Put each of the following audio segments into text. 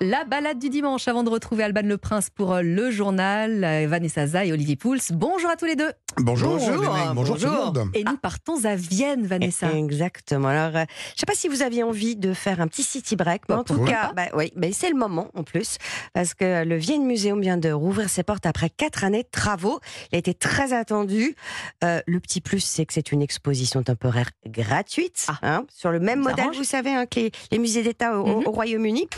La balade du dimanche avant de retrouver Alban Le Prince pour euh, le journal, euh, Vanessa Zah et Olivier Pouls. Bonjour à tous les deux. Bonjour, Bonjour, les mecs, bonjour, tout le monde. Et nous partons à Vienne, Vanessa. Exactement. Alors, euh, je ne sais pas si vous aviez envie de faire un petit city break, mais Bah, en tout cas, bah, oui, bah, c'est le moment en plus, parce que le Vienne Museum vient de rouvrir ses portes après quatre années de travaux. Il a été très attendu. Euh, le petit plus, c'est que c'est une exposition temporaire gratuite, Ah. hein, sur le même Ça modèle, arrange. vous savez, hein, que les, les musées d'État au, Mhm. au Royaume-Uni.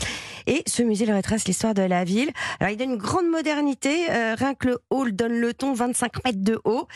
Et ce musée le retrace l'histoire de la ville. Alors, il donne une grande modernité. euh, rien que le hall donne le ton, 25 mètres de haut,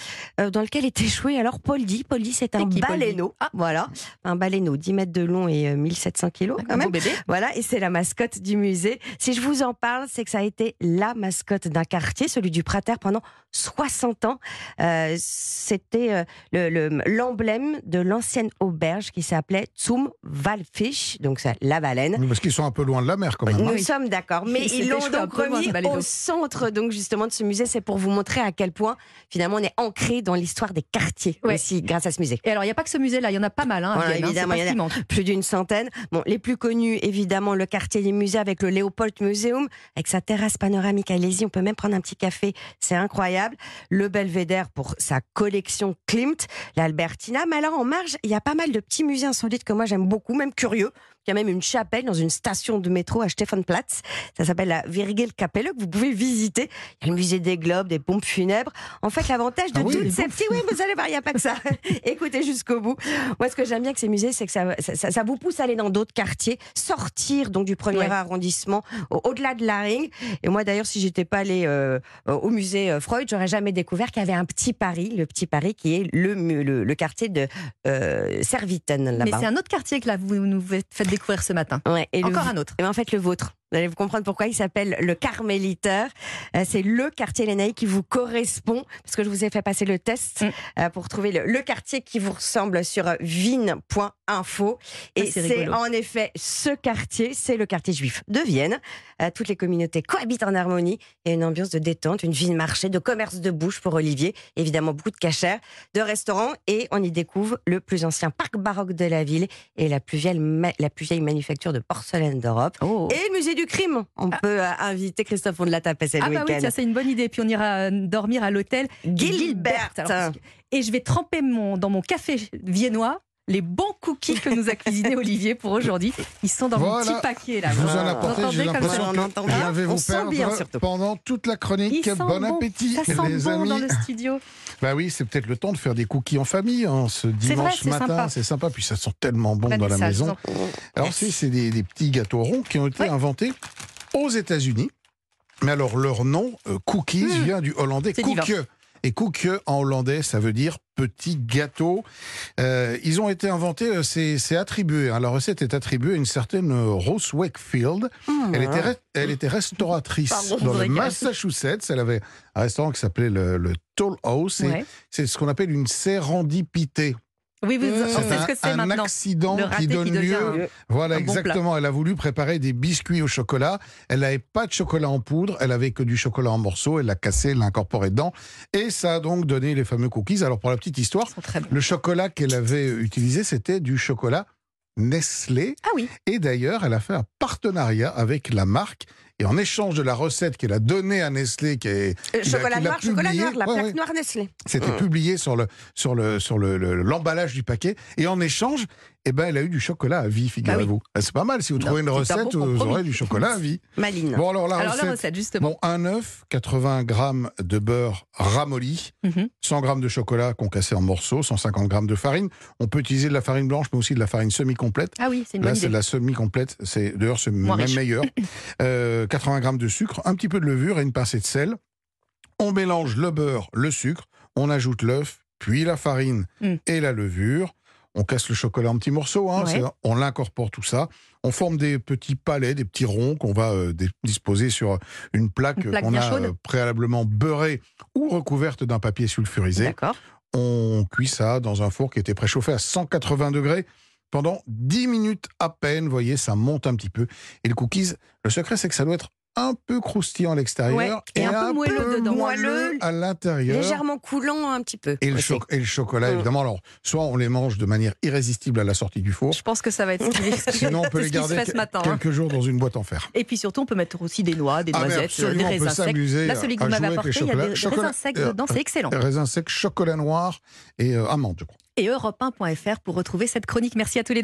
euh, dans lequel est échoué alors Poldi. Poldi, c'est un baleineau. Ah. Voilà, un baleineau, 10 mètres de long et euh, 1700 kilos quand Un même. beau bébé. Voilà, et c'est la mascotte du musée. Si je vous en parle, c'est que ça a été la mascotte d'un quartier, celui du Prater, pendant 60 ans. Euh, C'était euh, le- le- l'emblème de l'ancienne auberge qui s'appelait Zum Walfisch, donc la baleine. Parce qu'ils sont un peu loin de la mer quand même. Nous hein. oui. sommes d'accord, mais ils l'ont donc remis au centre donc justement de ce musée. C'est pour vous montrer à quel point finalement on est ancré dans l'histoire des quartiers Ouais. aussi grâce à ce musée. Et alors, il n'y a pas que ce musée-là, il y en a pas mal. Hein, à Voilà, Vienne, hein, évidemment, il y en a- manque. plus d'une centaine. Bon, les plus connus, évidemment, le quartier des musées avec le Leopold Museum, avec sa terrasse panoramique. Allez-y, on peut même prendre un petit café, c'est incroyable. Le Belvédère pour sa collection Klimt, l'Albertina. Mais alors, en marge, il y a pas mal de petits musées insolites que moi j'aime beaucoup, même curieux. Il y a même une chapelle dans une station de métro à Stephanplatz. Ça s'appelle la Virgilkapelle que vous pouvez visiter. Il y a le musée des globes, des pompes funèbres. En fait, l'avantage de Ah oui, toutes ces petits, oui, vous allez voir, il n'y a pas que ça. Écoutez jusqu'au bout. Moi, ce que j'aime bien avec ces musées, c'est que ça, ça, ça- ça vous pousse à aller dans d'autres quartiers, sortir donc du premier Ouais. arrondissement, au- au-delà de la ring. Et moi, d'ailleurs, si j'étais pas allée euh, au musée euh, Freud, j'aurais jamais découvert qu'il y avait un petit Paris, le petit Paris qui est le, mu- le, le quartier de euh, Serviten Mais là-bas. c'est un autre quartier que là, vous nous faites découvrir ce matin. Ouais, et le- Encore un autre. et ben, en fait, le vôtre. Vous allez vous comprendre pourquoi il s'appelle le Carméliteur. Euh, C'est le quartier Lénaï qui vous correspond, parce que je vous ai fait passer le test Mm. euh, pour trouver le, le quartier qui vous ressemble sur euh, vine.info. Et Ah, c'est c'est en effet ce quartier, c'est le quartier juif de Vienne. Toutes les communautés cohabitent en harmonie. Il y a une ambiance de détente, une vie de marché, de commerce de bouche pour Olivier. Évidemment, beaucoup de cachères, de restaurants. Et on y découvre le plus ancien parc baroque de la ville et la plus vieille, la plus vieille manufacture de porcelaine d'Europe. Oh. Et le musée du crime. On peut euh, inviter Christophe Ondelat à passer Ah le bah oui, week-end. c'est une bonne idée. Puis on ira euh, dormir à l'hôtel Gilbert. Alors, et je vais tremper mon, dans mon café viennois les bons cookies que nous a cuisinés Olivier pour aujourd'hui. Ils sont dans mon Voilà. petit paquet là. Je vous en Vous j'ai l'impression on que entend je vais On vous perdre bien, pendant toute la chronique. Bon bons. appétit, Ça sent les bon amis. dans le studio. Bah oui, c'est peut-être le temps de faire des cookies en famille hein, ce dimanche matin. C'est sympa, puis ça sent tellement bon dans la maison. Alors, c'est c'est des, des petits gâteaux ronds qui ont été inventés aux États-Unis. Mais alors, leur nom, euh, cookies, Mmh. vient du hollandais koekje. Et koekje en hollandais, ça veut dire petit gâteau. Euh, ils ont été inventés, euh, c'est attribué, hein, la recette est attribuée à une certaine euh, Rose Wakefield. Elle était, re- elle était restauratrice Pardon, dans le. Massachusetts. Elle avait un restaurant qui s'appelait le, le Toll House. Ouais. C'est ce qu'on appelle une sérendipité. Oui, vous on sait ce que c'est un maintenant. accident Le raté qui donne qui lieu. un- Voilà, un bon exactement. Elle a voulu préparer des biscuits au chocolat. Elle n'avait pas de chocolat en poudre. Elle avait que du chocolat en morceaux. Elle l'a cassé, elle l'a incorporé dedans. Et ça a donc donné les fameux cookies. Alors, pour la petite histoire, le chocolat qu'elle avait utilisé, c'était du chocolat Nestlé. Ah oui. Et d'ailleurs, elle a fait un partenariat avec la marque. Et en échange de la recette qu'elle a donnée à Nestlé, qui est, Euh, chocolat a noir, chocolat noir, la ouais, plaque ouais. noire Nestlé. C'était publié sur le sur le sur le le- l'emballage du paquet et en échange, eh ben elle a eu du chocolat à vie, figurez-vous. Ah, C'est pas mal si vous Non, trouvez une un recette, vous aurez du chocolat à vie. Maline. Bon alors la Alors recette. la recette justement. Bon, un œuf, 80 grammes de beurre ramolli, Mhm. 100 grammes de chocolat concassé en morceaux, 150 grammes de farine. On peut utiliser de la farine blanche, mais aussi de la farine semi-complète. Ah oui, c'est Là, c'est la semi-complète. C'est d'ailleurs c'est même riche. meilleur. Euh, 80 grammes de sucre, un petit peu de levure et une pincée de sel. On mélange le beurre, le sucre, on ajoute l'œuf, puis la farine Mm. et la levure. On casse le chocolat en petits morceaux, hein, Ouais. on l'incorpore tout ça. On forme des petits palets, des petits ronds qu'on va euh, disposer sur une plaque, qu'on a euh, préalablement beurrée ou recouverte d'un papier sulfurisé. On cuit ça dans un four qui était préchauffé à 180 degrés pendant 10 minutes à peine. Vous voyez, ça monte un petit peu. Et le cookies, le secret, c'est que ça doit être un peu croustillant à l'extérieur Ouais, et un peu moelleux dedans. Moelleux, à l'intérieur. Légèrement coulant un petit peu. Et le, aussi. cho- et le chocolat, Mm. évidemment. Alors, soit on les mange de manière irrésistible à la sortie du four, Je pense que ça va être ce qui, sinon on peut les garder matin. hein. quelques jours dans une boîte en fer. Et puis surtout, on peut mettre aussi des noix, des Ah, noisettes, euh, des absolument, on peut raisins secs. Là, celui que vous m'avez apporté, les il y a des, Chocolat- raisins secs euh, dedans, c'est excellent. Raisin sec, chocolat noir et euh, amande, je crois. Et europe1.fr pour retrouver cette chronique. Merci à tous les deux.